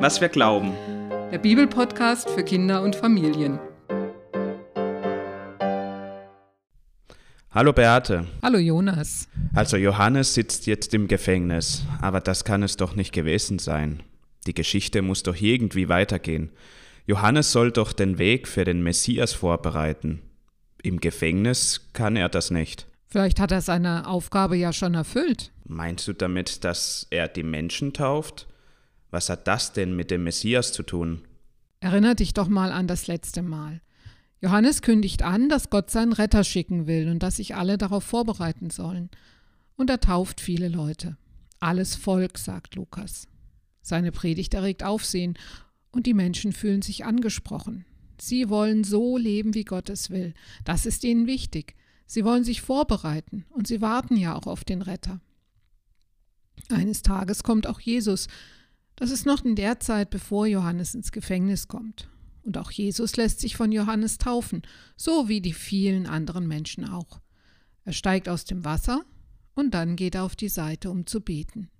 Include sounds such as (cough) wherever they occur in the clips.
was wir glauben. Der Bibelpodcast für Kinder und Familien. Hallo Beate. Hallo Jonas. Also Johannes sitzt jetzt im Gefängnis, aber das kann es doch nicht gewesen sein. Die Geschichte muss doch irgendwie weitergehen. Johannes soll doch den Weg für den Messias vorbereiten. Im Gefängnis kann er das nicht. Vielleicht hat er seine Aufgabe ja schon erfüllt. Meinst du damit, dass er die Menschen tauft? Was hat das denn mit dem Messias zu tun? Erinner dich doch mal an das letzte Mal. Johannes kündigt an, dass Gott seinen Retter schicken will und dass sich alle darauf vorbereiten sollen. Und er tauft viele Leute. Alles Volk, sagt Lukas. Seine Predigt erregt Aufsehen und die Menschen fühlen sich angesprochen. Sie wollen so leben, wie Gott es will. Das ist ihnen wichtig. Sie wollen sich vorbereiten und sie warten ja auch auf den Retter. Eines Tages kommt auch Jesus. Das ist noch in der Zeit, bevor Johannes ins Gefängnis kommt. Und auch Jesus lässt sich von Johannes taufen, so wie die vielen anderen Menschen auch. Er steigt aus dem Wasser und dann geht er auf die Seite, um zu beten.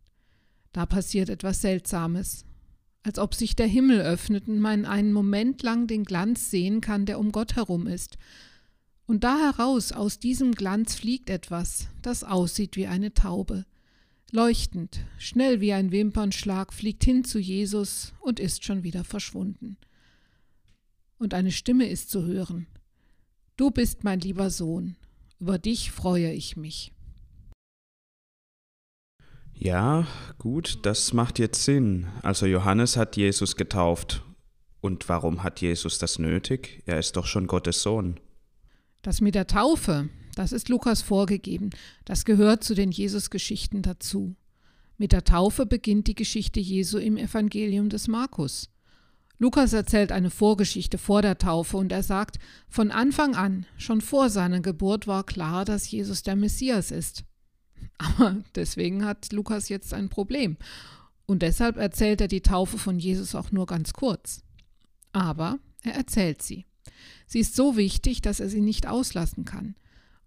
Da passiert etwas Seltsames als ob sich der Himmel öffnet und man einen Moment lang den Glanz sehen kann, der um Gott herum ist. Und da heraus, aus diesem Glanz fliegt etwas, das aussieht wie eine Taube. Leuchtend, schnell wie ein Wimpernschlag, fliegt hin zu Jesus und ist schon wieder verschwunden. Und eine Stimme ist zu hören. Du bist mein lieber Sohn, über dich freue ich mich. Ja, gut, das macht jetzt Sinn. Also Johannes hat Jesus getauft. Und warum hat Jesus das nötig? Er ist doch schon Gottes Sohn. Das mit der Taufe, das ist Lukas vorgegeben. Das gehört zu den Jesus-Geschichten dazu. Mit der Taufe beginnt die Geschichte Jesu im Evangelium des Markus. Lukas erzählt eine Vorgeschichte vor der Taufe und er sagt, von Anfang an, schon vor seiner Geburt war klar, dass Jesus der Messias ist. (laughs) Aber deswegen hat Lukas jetzt ein Problem. Und deshalb erzählt er die Taufe von Jesus auch nur ganz kurz. Aber er erzählt sie. Sie ist so wichtig, dass er sie nicht auslassen kann.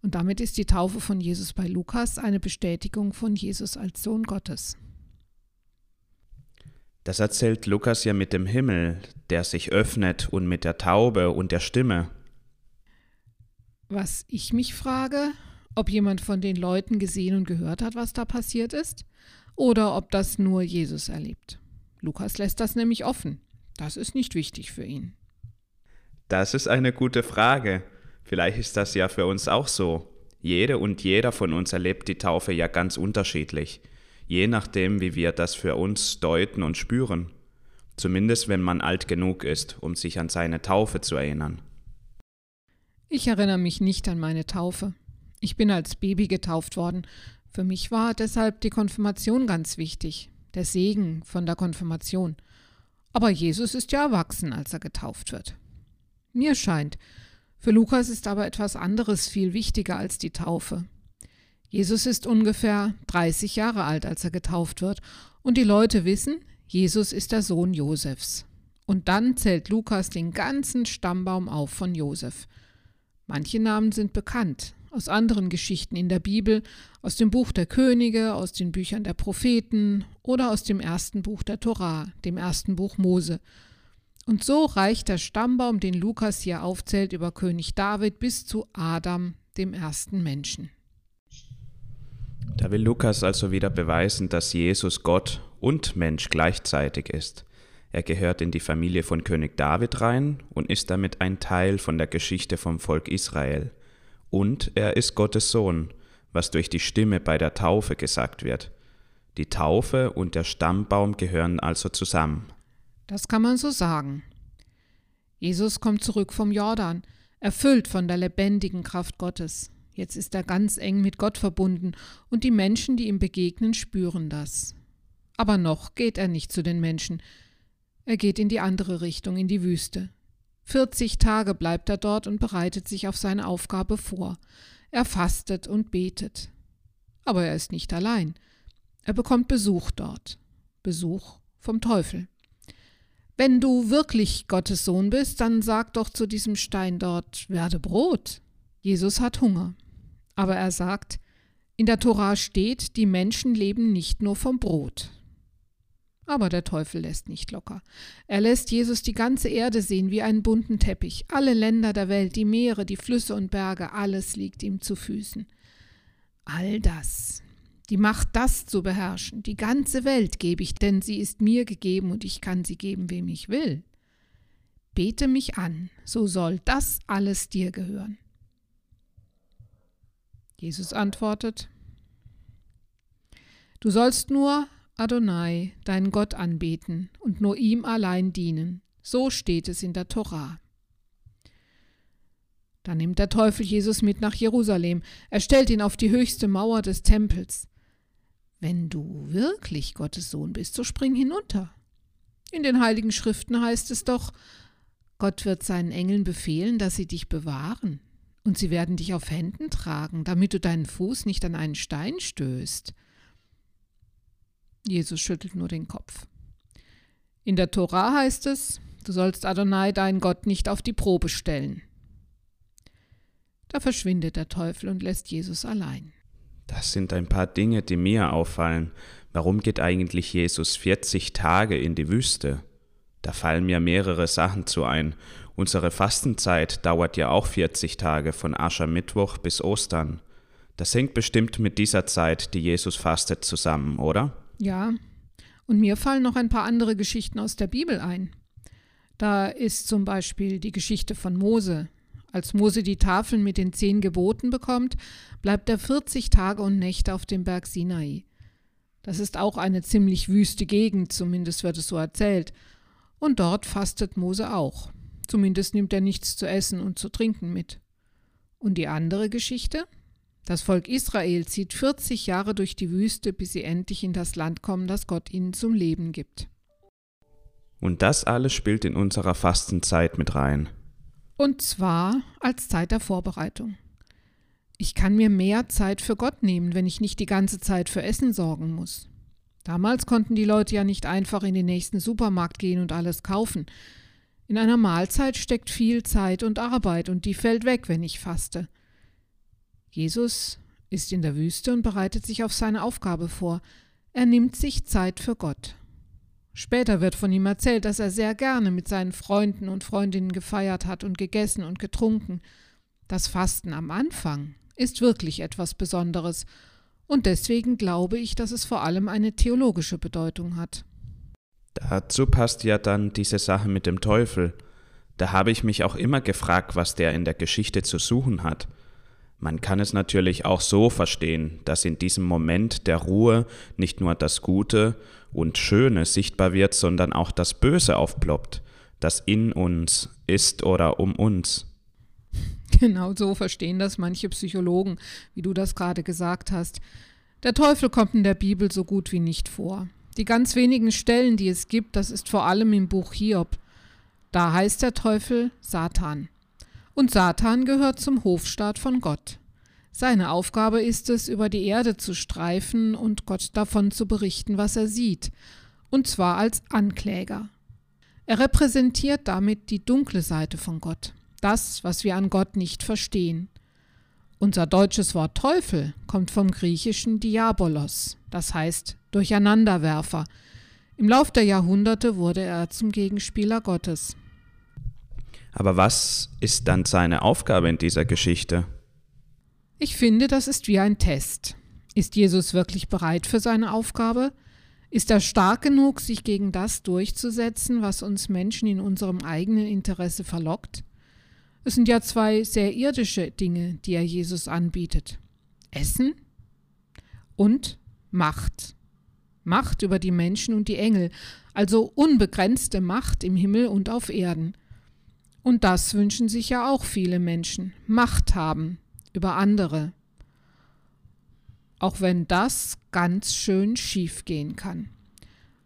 Und damit ist die Taufe von Jesus bei Lukas eine Bestätigung von Jesus als Sohn Gottes. Das erzählt Lukas ja mit dem Himmel, der sich öffnet und mit der Taube und der Stimme. Was ich mich frage, ob jemand von den Leuten gesehen und gehört hat, was da passiert ist, oder ob das nur Jesus erlebt. Lukas lässt das nämlich offen. Das ist nicht wichtig für ihn. Das ist eine gute Frage. Vielleicht ist das ja für uns auch so. Jede und jeder von uns erlebt die Taufe ja ganz unterschiedlich, je nachdem, wie wir das für uns deuten und spüren. Zumindest wenn man alt genug ist, um sich an seine Taufe zu erinnern. Ich erinnere mich nicht an meine Taufe. Ich bin als Baby getauft worden. Für mich war deshalb die Konfirmation ganz wichtig, der Segen von der Konfirmation. Aber Jesus ist ja erwachsen, als er getauft wird. Mir scheint, für Lukas ist aber etwas anderes viel wichtiger als die Taufe. Jesus ist ungefähr 30 Jahre alt, als er getauft wird, und die Leute wissen, Jesus ist der Sohn Josefs. Und dann zählt Lukas den ganzen Stammbaum auf von Josef. Manche Namen sind bekannt, aus anderen Geschichten in der Bibel, aus dem Buch der Könige, aus den Büchern der Propheten oder aus dem ersten Buch der Torah, dem ersten Buch Mose. Und so reicht der Stammbaum, den Lukas hier aufzählt, über König David bis zu Adam, dem ersten Menschen. Da will Lukas also wieder beweisen, dass Jesus Gott und Mensch gleichzeitig ist. Er gehört in die Familie von König David rein und ist damit ein Teil von der Geschichte vom Volk Israel und er ist Gottes Sohn, was durch die Stimme bei der Taufe gesagt wird. Die Taufe und der Stammbaum gehören also zusammen. Das kann man so sagen. Jesus kommt zurück vom Jordan, erfüllt von der lebendigen Kraft Gottes. Jetzt ist er ganz eng mit Gott verbunden und die Menschen, die ihm begegnen, spüren das. Aber noch geht er nicht zu den Menschen. Er geht in die andere Richtung, in die Wüste. 40 Tage bleibt er dort und bereitet sich auf seine Aufgabe vor. Er fastet und betet. Aber er ist nicht allein. Er bekommt Besuch dort. Besuch vom Teufel. Wenn du wirklich Gottes Sohn bist, dann sag doch zu diesem Stein dort, werde Brot. Jesus hat Hunger. Aber er sagt, in der Tora steht, die Menschen leben nicht nur vom Brot. Aber der Teufel lässt nicht locker. Er lässt Jesus die ganze Erde sehen wie einen bunten Teppich. Alle Länder der Welt, die Meere, die Flüsse und Berge, alles liegt ihm zu Füßen. All das, die Macht, das zu beherrschen, die ganze Welt gebe ich, denn sie ist mir gegeben und ich kann sie geben, wem ich will. Bete mich an, so soll das alles dir gehören. Jesus antwortet, Du sollst nur Adonai, deinen Gott, anbeten und nur ihm allein dienen. So steht es in der Torah. Dann nimmt der Teufel Jesus mit nach Jerusalem. Er stellt ihn auf die höchste Mauer des Tempels. Wenn du wirklich Gottes Sohn bist, so spring hinunter. In den heiligen Schriften heißt es doch, Gott wird seinen Engeln befehlen, dass sie dich bewahren, und sie werden dich auf Händen tragen, damit du deinen Fuß nicht an einen Stein stößt. Jesus schüttelt nur den Kopf. In der Tora heißt es, du sollst Adonai deinen Gott nicht auf die Probe stellen. Da verschwindet der Teufel und lässt Jesus allein. Das sind ein paar Dinge, die mir auffallen. Warum geht eigentlich Jesus 40 Tage in die Wüste? Da fallen mir mehrere Sachen zu ein. Unsere Fastenzeit dauert ja auch 40 Tage von Aschermittwoch bis Ostern. Das hängt bestimmt mit dieser Zeit, die Jesus fastet, zusammen, oder? Ja, und mir fallen noch ein paar andere Geschichten aus der Bibel ein. Da ist zum Beispiel die Geschichte von Mose. Als Mose die Tafeln mit den zehn Geboten bekommt, bleibt er 40 Tage und Nächte auf dem Berg Sinai. Das ist auch eine ziemlich wüste Gegend, zumindest wird es so erzählt. Und dort fastet Mose auch. Zumindest nimmt er nichts zu essen und zu trinken mit. Und die andere Geschichte? Das Volk Israel zieht 40 Jahre durch die Wüste, bis sie endlich in das Land kommen, das Gott ihnen zum Leben gibt. Und das alles spielt in unserer Fastenzeit mit rein. Und zwar als Zeit der Vorbereitung. Ich kann mir mehr Zeit für Gott nehmen, wenn ich nicht die ganze Zeit für Essen sorgen muss. Damals konnten die Leute ja nicht einfach in den nächsten Supermarkt gehen und alles kaufen. In einer Mahlzeit steckt viel Zeit und Arbeit und die fällt weg, wenn ich faste. Jesus ist in der Wüste und bereitet sich auf seine Aufgabe vor. Er nimmt sich Zeit für Gott. Später wird von ihm erzählt, dass er sehr gerne mit seinen Freunden und Freundinnen gefeiert hat und gegessen und getrunken. Das Fasten am Anfang ist wirklich etwas Besonderes, und deswegen glaube ich, dass es vor allem eine theologische Bedeutung hat. Dazu passt ja dann diese Sache mit dem Teufel. Da habe ich mich auch immer gefragt, was der in der Geschichte zu suchen hat. Man kann es natürlich auch so verstehen, dass in diesem Moment der Ruhe nicht nur das Gute und Schöne sichtbar wird, sondern auch das Böse aufploppt, das in uns ist oder um uns. (laughs) Genau so verstehen das manche Psychologen, wie du das gerade gesagt hast. Der Teufel kommt in der Bibel so gut wie nicht vor. Die ganz wenigen Stellen, die es gibt, das ist vor allem im Buch Hiob. Da heißt der Teufel Satan. Und Satan gehört zum Hofstaat von Gott. Seine Aufgabe ist es, über die Erde zu streifen und Gott davon zu berichten, was er sieht, und zwar als Ankläger. Er repräsentiert damit die dunkle Seite von Gott, das, was wir an Gott nicht verstehen. Unser deutsches Wort Teufel kommt vom griechischen Diabolos, das heißt Durcheinanderwerfer. Im Lauf der Jahrhunderte wurde er zum Gegenspieler Gottes. Aber was ist dann seine Aufgabe in dieser Geschichte? Ich finde, das ist wie ein Test. Ist Jesus wirklich bereit für seine Aufgabe? Ist er stark genug, sich gegen das durchzusetzen, was uns Menschen in unserem eigenen Interesse verlockt? Es sind ja zwei sehr irdische Dinge, die er Jesus anbietet. Essen und Macht. Macht über die Menschen und die Engel, also unbegrenzte Macht im Himmel und auf Erden. Und das wünschen sich ja auch viele Menschen, Macht haben über andere. Auch wenn das ganz schön schief gehen kann.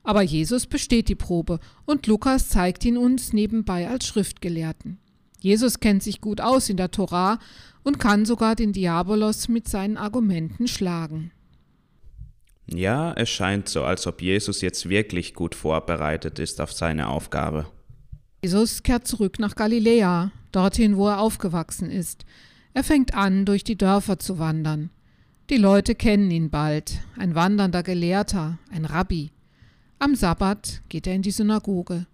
Aber Jesus besteht die Probe und Lukas zeigt ihn uns nebenbei als Schriftgelehrten. Jesus kennt sich gut aus in der Torah und kann sogar den Diabolos mit seinen Argumenten schlagen. Ja, es scheint so, als ob Jesus jetzt wirklich gut vorbereitet ist auf seine Aufgabe. Jesus kehrt zurück nach Galiläa, dorthin, wo er aufgewachsen ist. Er fängt an, durch die Dörfer zu wandern. Die Leute kennen ihn bald, ein wandernder Gelehrter, ein Rabbi. Am Sabbat geht er in die Synagoge.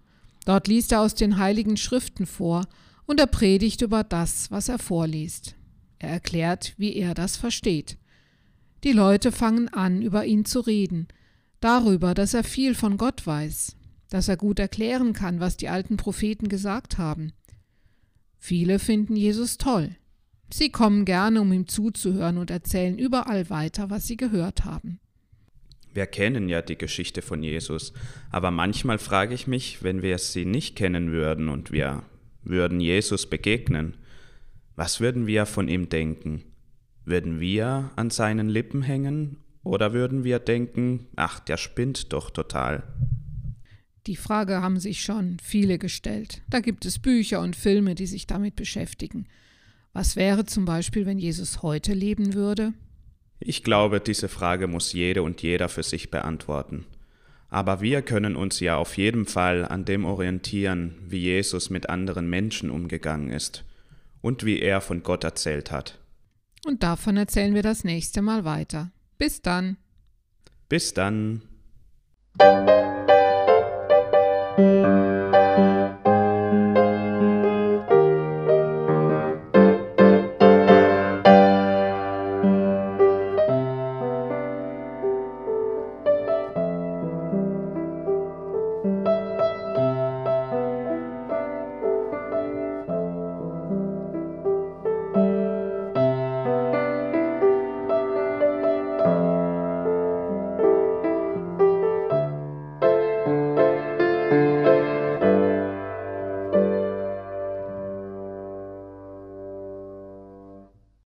Dort liest er aus den heiligen Schriften vor und er predigt über das, was er vorliest. Er erklärt, wie er das versteht. Die Leute fangen an, über ihn zu reden, darüber, dass er viel von Gott weiß, dass er gut erklären kann, was die alten Propheten gesagt haben. Viele finden Jesus toll. Sie kommen gerne, um ihm zuzuhören und erzählen überall weiter, was sie gehört haben. Wir kennen ja die Geschichte von Jesus, aber manchmal frage ich mich, wenn wir sie nicht kennen würden und wir würden Jesus begegnen, was würden wir von ihm denken? Würden wir an seinen Lippen hängen oder würden wir denken, ach, der spinnt doch total? Die Frage haben sich schon viele gestellt. Da gibt es Bücher und Filme, die sich damit beschäftigen. Was wäre zum Beispiel, wenn Jesus heute leben würde? Ich glaube, diese Frage muss jede und jeder für sich beantworten. Aber wir können uns ja auf jeden Fall an dem orientieren, wie Jesus mit anderen Menschen umgegangen ist und wie er von Gott erzählt hat. Und davon erzählen wir das nächste Mal weiter. Bis dann. Bis dann.